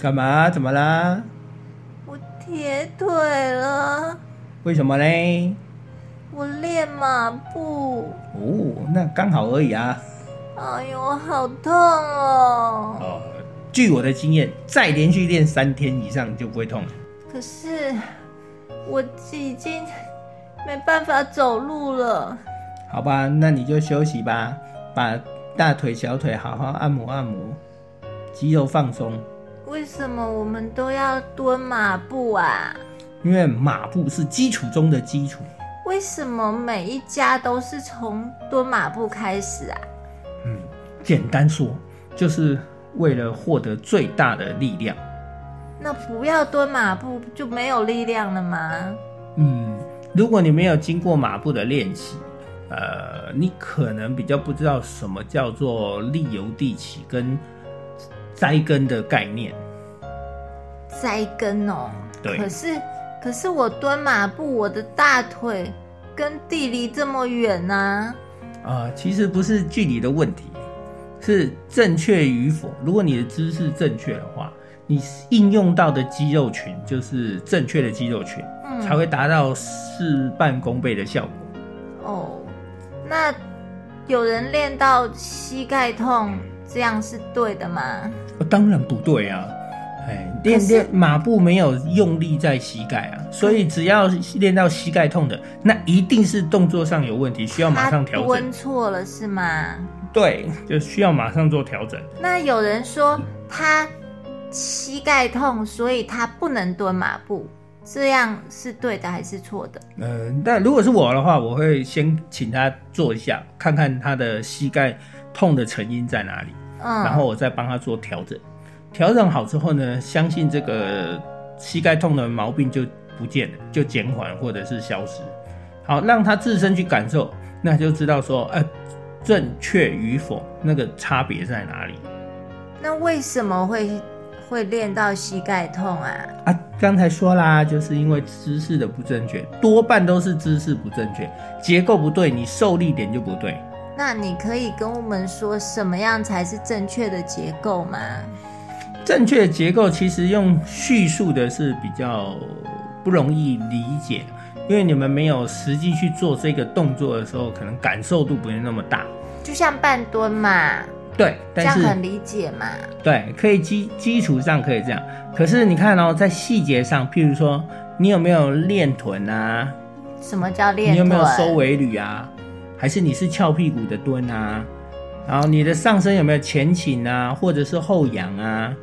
干嘛？怎么啦？我铁腿了，为什么嘞？我练马步，哦，那刚好而已啊。哎呦，好痛哦！哦，据我的经验，再连续练三天以上就不会痛了。可是我已经没办法走路了。好吧，那你就休息吧，把大腿、小腿好好按摩按摩，肌肉放松。为什么我们都要蹲马步啊？因为马步是基础中的基础。为什么每一家都是从蹲马步开始啊？嗯，简单说，就是为了获得最大的力量。那不要蹲马步就没有力量了吗？嗯，如果你没有经过马步的练习，呃，你可能比较不知道什么叫做力由地起跟栽根的概念。栽根哦，对可是可是我蹲马步，我的大腿跟地离这么远呢、啊、其实不是距离的问题，是正确与否。如果你的姿势正确的话，你应用到的肌肉群就是正确的肌肉群，嗯才会达到事半功倍的效果。哦，那有人练到膝盖痛，这样是对的吗？哦当然不对啊！哎，练练马步没有用力在膝盖啊，所以只要练到膝盖痛的，那一定是动作上有问题，需要马上调整他蹲。错了是吗？对，就需要马上做调整。那有人说他膝盖痛，所以他不能蹲马步，这样是对的还是错的？呃，但如果是我的话，我会先请他做一下，看看他的膝盖痛的成因在哪里，嗯，然后我再帮他做调整。调整好之后呢，相信这个膝盖痛的毛病就不见了，就减缓或者是消失。好，让他自身去感受，那就知道说，呃，正确与否那个差别在哪里那为什么会会练到膝盖痛啊？啊？刚才说啦，就是因为姿势的不正确，多半都是姿势不正确，结构不对，你受力点就不对。那你可以跟我们说什么样才是正确的结构吗？正确的结构其实用叙述的是比较不容易理解，因为你们没有实际去做这个动作的时候，可能感受度不会那么大。就像半蹲嘛，对，但是这样很理解嘛。对，可以基基础上可以这样。可是你看哦，在细节上，譬如说你有没有练臀啊？什么叫练臀？你有没有收尾履啊？还是你是翘屁股的蹲啊？然后你的上身有没有前倾啊，或者是后仰啊？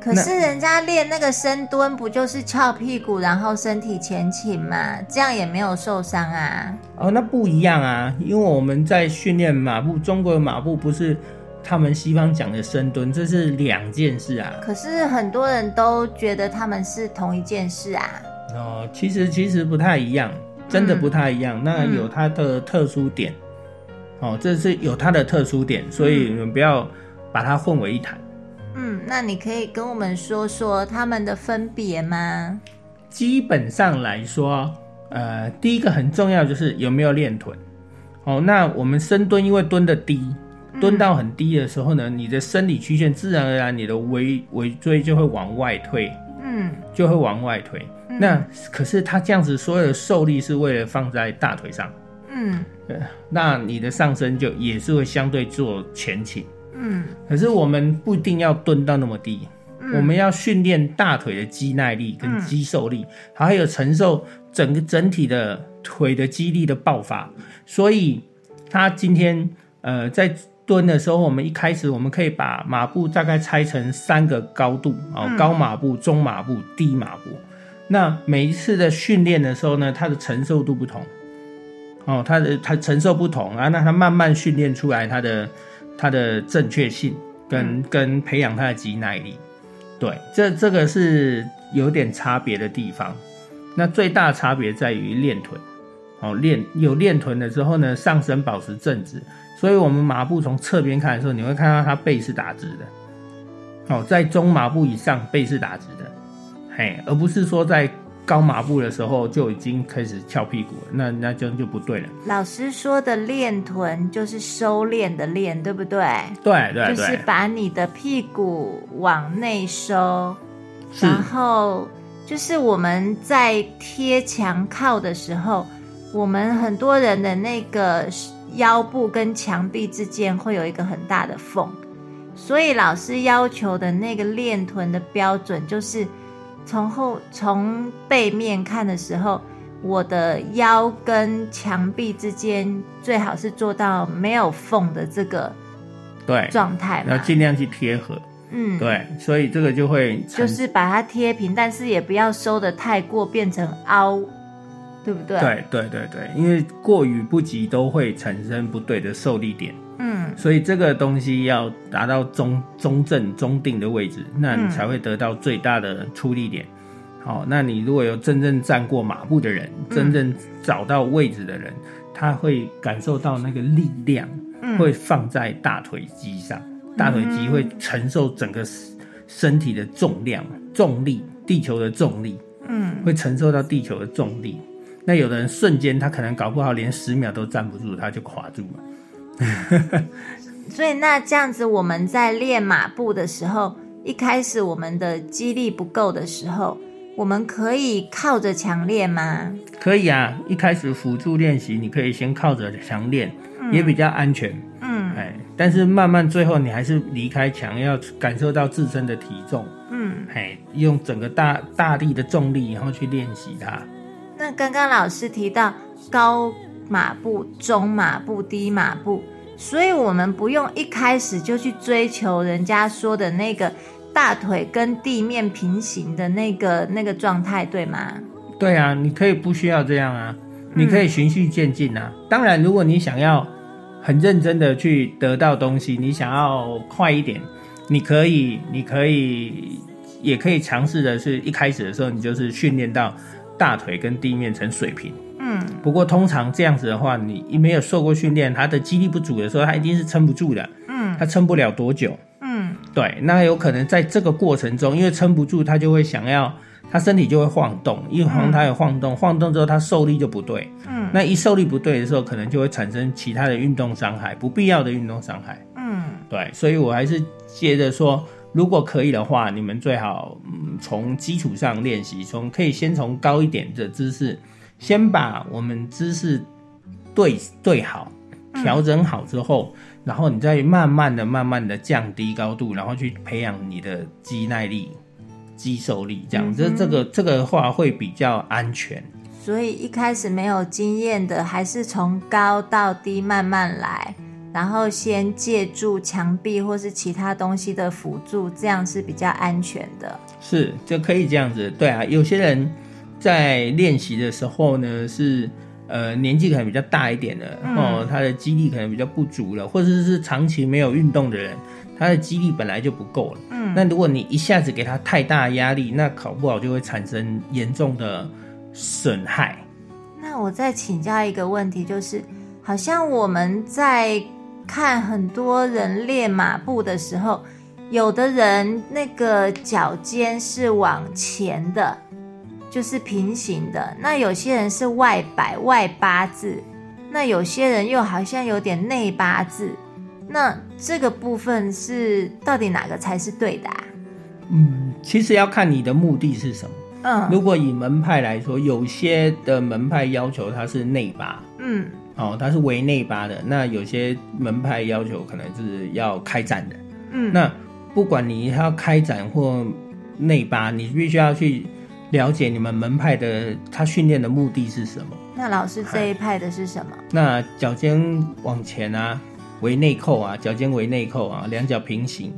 可是人家练那个深蹲，不就是翘屁股，然后身体前倾嘛？这样也没有受伤啊。哦，那不一样啊，因为我们在训练马步，中国的马步不是他们西方讲的深蹲，这是两件事啊。可是很多人都觉得他们是同一件事啊。哦，其实其实不太一样，真的不太一样。那有它的特殊点，哦，这是有它的特殊点，所以你们不要把它混为一谈。嗯，那你可以跟我们说说它们的分别吗？基本上来说，呃，第一个很重要就是有没有练臀。哦，那我们深蹲，因为蹲的低，蹲到很低的时候呢，你的生理曲线自然而然你的尾尾椎就会往外推，嗯就会往外推。那可是他这样子所有的受力是为了放在大腿上，嗯。呃那你的上身就也是会相对做前倾。嗯。可是我们不一定要蹲到那么低，我们要训练大腿的肌耐力跟肌受力，还有承受整个整体的腿的肌力的爆发。所以他今天呃在蹲的时候，我们一开始我们可以把马步大概拆成三个高度哦，高马步、中马步、低马步。那每一次的训练的时候呢，它的承受度不同，哦，它的它承受不同啊，那它慢慢训练出来它的它的正确性跟、跟培养它的肌耐力，对，这这个是有点差别的地方。那最大差别在于练臀，哦，练有练臀了之后呢，上身保持正直，所以我们马步从侧边看的时候，你会看到它背是打直的，哦，在中麻布以上背是打直的，嘿，而不是说在高麻布的时候就已经开始翘屁股了，那那这样就不对了。老师说的练臀就是收敛的练，对不对？对对就是，把你的屁股往内收，然后就是我们在贴墙靠的时候，我们很多人的那个腰部跟墙壁之间会有一个很大的缝，所以老师要求的那个练臀的标准就是从后从背面看的时候。我的腰跟墙壁之间最好是做到没有缝的这个对，状态嘛要，尽量去贴合。嗯，对，所以这个就会就是把它贴平，但是也不要收的太过，变成凹，对不对？，对对对对，因为过于不及都会产生不对的受力点，嗯所以这个东西要达到中中正中定的位置，那你嗯才会得到最大的出力点。好，那你如果有真正站过马步的人，嗯真正找到位置的人，他会感受到那个力量嗯会放在大腿肌上，大腿肌会承受整个身体的重量、重力，地球的重力。嗯会承受到地球的重力。那有的人瞬间他可能搞不好连十秒都站不住，他就垮住了。所以那这样子，我们在练马步的时候，一开始我们的肌力不够的时候，我们可以靠着墙练吗？可以啊，一开始辅助练习，你可以先靠着墙练，也比较安全。嗯哎，但是慢慢最后你还是离开墙，要感受到自身的体重，嗯。哎，用整个大大力的重力，然后去练习它。那刚刚老师提到高马步、中马步、低马步，所以我们不用一开始就去追求人家说的那个大腿跟地面平行的那个那个状态，对吗？对啊，你可以不需要这样啊，你可以循序渐进啊。当然，如果你想要很认真的去得到东西，你想要快一点，你可以，你可以，也可以尝试的是，一开始的时候你就是训练到大腿跟地面呈水平。嗯。不过通常这样子的话，你没有受过训练，他的肌力不足的时候，他一定是撑不住的，嗯。他撑不了多久。嗯。对，那有可能在这个过程中，因为撑不住，他就会想要，他身体就会晃动，一晃他有晃动，晃动之后他受力就不对，嗯。那一受力不对的时候，可能就会产生其他的运动伤害，不必要的运动伤害。嗯。对，所以我还是接着说，如果可以的话，你们最好嗯从基础上练习，从可以先从高一点的姿势，先把我们姿势对对好，调整好之后，然后你再慢慢的、慢慢的降低高度，然后去培养你的肌耐力、肌受力，这样，这这个这个话会比较安全。所以一开始没有经验的，还是从高到低慢慢来，然后先借助墙壁或是其他东西的辅助，这样是比较安全的。是，就可以这样子。对啊，有些人在练习的时候呢，是呃年纪可能比较大一点的、嗯哦，他的肌力可能比较不足了，或者是长期没有运动的人，他的肌力本来就不够了。嗯那如果你一下子给他太大压力，那考不好就会产生严重的损害。那我再请教一个问题，就是好像我们在看很多人练马步的时候，有的人那个脚尖是往前的，就是平行的；那有些人是外摆外八字，那有些人又好像有点内八字。那这个部分是到底哪个才是对的、啊？嗯，其实要看你的目的是什么。嗯如果以门派来说，有些的门派要求它是内八，嗯哦，它是为内八的。那有些门派要求可能是要开展的。嗯，那不管你要开展或内八，你必须要去了解你们门派的他训练的目的是什么。那老师这一派的是什么？那脚尖往前啊，为内扣啊，脚尖为内扣啊，两脚平行，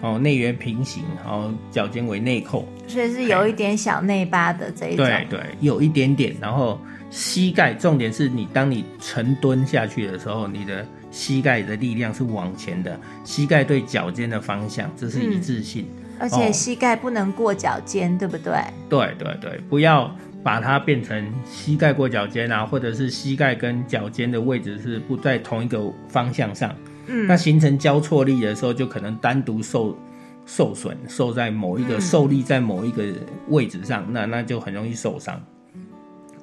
哦，内缘平行，然后脚尖为内扣。所以是有一点小内八的这一种。对对，有一点点。然后膝盖，重点是你当你沉蹲下去的时候，你的膝盖的力量是往前的，膝盖对脚尖的方向，这是一致性。而且哦膝盖不能过脚尖，对不对？对对对，不要把它变成膝盖过脚尖啊，或者是膝盖跟脚尖的位置是不在同一个方向上，嗯那形成交错力的时候，就可能单独受受损，受在某一个嗯受力在某一个位置上，那那就很容易受伤。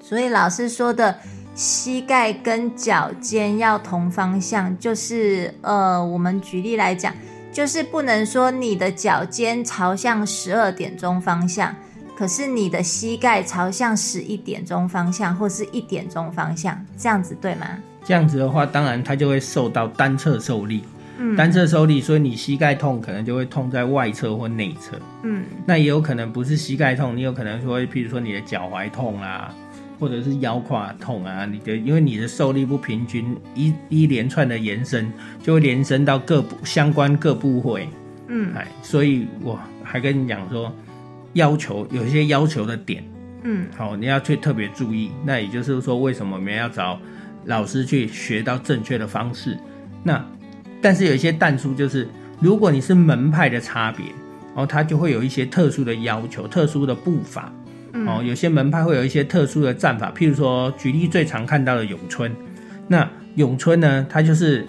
所以老师说的膝盖跟脚尖要同方向，就是呃，我们举例来讲，就是不能说你的脚尖朝向十二点钟方向，可是你的膝盖朝向十一点钟方向或是一点钟方向，这样子对吗？这样子的话，当然它就会受到单侧受力，嗯单侧受力，所以你膝盖痛可能就会痛在外侧或内侧。嗯那也有可能不是膝盖痛，你有可能说，譬如说你的脚踝痛啊，或者是腰胯痛啊，你的因为你的受力不平均，一一连串的延伸就会延伸到各部相关各部位，嗯哎，所以我还跟你讲说，要求有一些要求的点，嗯好，你要去特别注意。那也就是说，为什么我们要找老师去学到正确的方式？那但是有一些淡书就是，如果你是门派的差别，然哦，它就会有一些特殊的要求、特殊的步伐。哦，有些门派会有一些特殊的战法，譬如说，举例最常看到的咏春，那咏春呢，它就是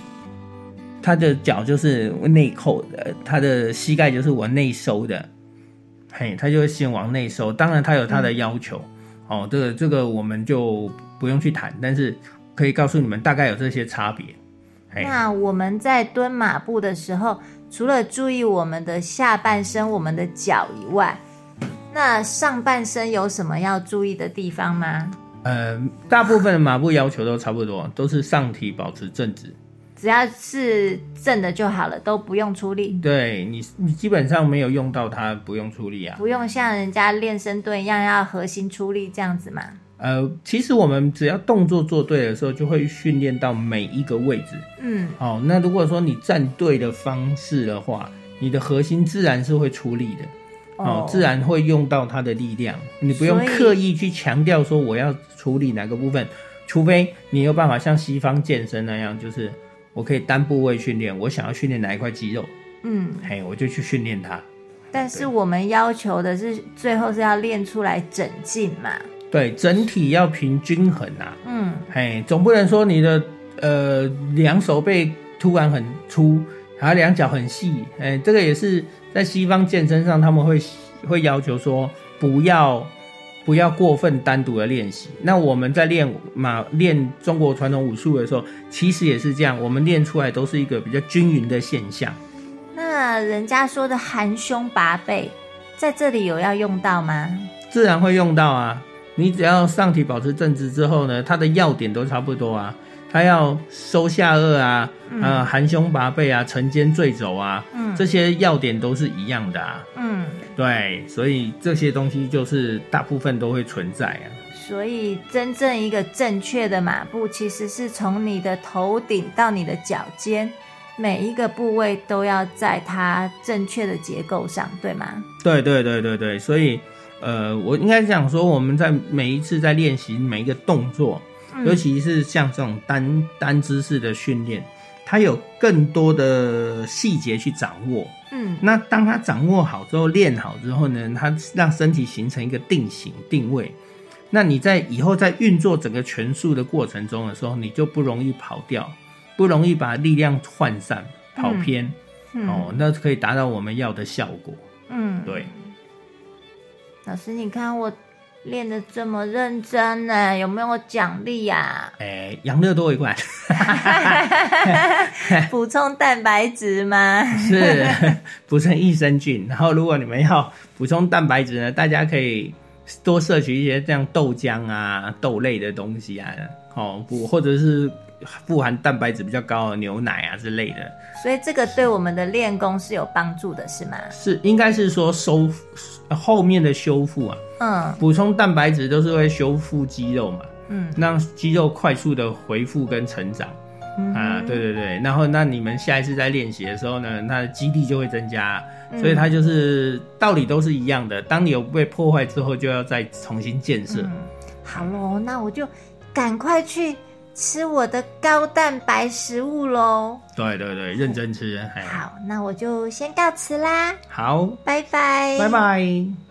它的脚就是内扣的，它的膝盖就是往内收的，嘿，它就会先往内收。当然，它有它的要求，哦，这个这个我们就不用去谈，但是可以告诉你们大概有这些差别。嘿，那我们在蹲马步的时候，除了注意我们的下半身、我们的脚以外，那上半身有什么要注意的地方吗？呃，大部分的马步要求都差不多，都是上体保持正直。只要是正的就好了，都不用出力，对你，你基本上没有用到它，不用出力啊。不用像人家练深蹲一样要核心出力这样子嘛。呃，其实我们只要动作做对的时候，就会训练到每一个位置。嗯哦，那如果说你站对的方式的话，你的核心自然是会出力的。哦，自然会用到它的力量，你不用刻意去强调说我要处理哪个部分，除非你有办法像西方健身那样，就是我可以单部位训练，我想要训练哪一块肌肉，嗯，嘿，我就去训练它。但是我们要求的是最后是要练出来整劲嘛。对，整体要平均衡啊，嗯。嘿，总不能说你的呃两手背突然很粗，然后两脚很细，哎，这个也是在西方健身上他们会会要求说不要不要过分单独的练习。那我们在练马练中国传统武术的时候，其实也是这样，我们练出来都是一个比较均匀的现象。那人家说的含胸拔背，在这里有要用到吗？自然会用到啊。你只要上体保持正直之后呢，它的要点都差不多啊。它要收下颚啊，呃，含胸拔背啊，沉肩坠肘啊，嗯这些要点都是一样的啊。嗯，对，所以这些东西就是大部分都会存在啊。所以真正一个正确的马步，其实是从你的头顶到你的脚尖，每一个部位都要在它正确的结构上，对吗？对对对对对，所以呃，我应该讲说，我们在每一次在练习每一个动作，嗯。尤其是像这种单单姿势的训练，它有更多的细节去掌握。嗯。那当他掌握好之后，练好之后呢，他让身体形成一个定型定位。那你在以后在运作整个拳术的过程中的时候，你就不容易跑掉，不容易把力量涣散、跑偏、嗯。哦，那可以达到我们要的效果。嗯，对，老师，你看我练的这么认真呢，有没有奖励呀、哎，养乐多一罐。补充蛋白质吗？是补充益生菌，然后如果你们要补充蛋白质呢，大家可以多摄取一些这样豆浆啊、豆类的东西啊，哦，补或者是富含蛋白质比较高的牛奶啊之类的，所以这个对我们的练功是有帮助的，是吗？是应该是说修后面的修复啊，嗯补充蛋白质都是会修复肌肉嘛，嗯让肌肉快速的恢复跟成长。嗯啊，对对对，然后那你们下一次在练习的时候呢，它的肌力就会增加，嗯所以它就是道理都是一样的。当你有被破坏之后，就要再重新建设。嗯，好喽，那我就赶快去吃我的高蛋白食物喽。对对对，认真吃，哎，好，那我就先告辞啦，好，拜拜，拜拜。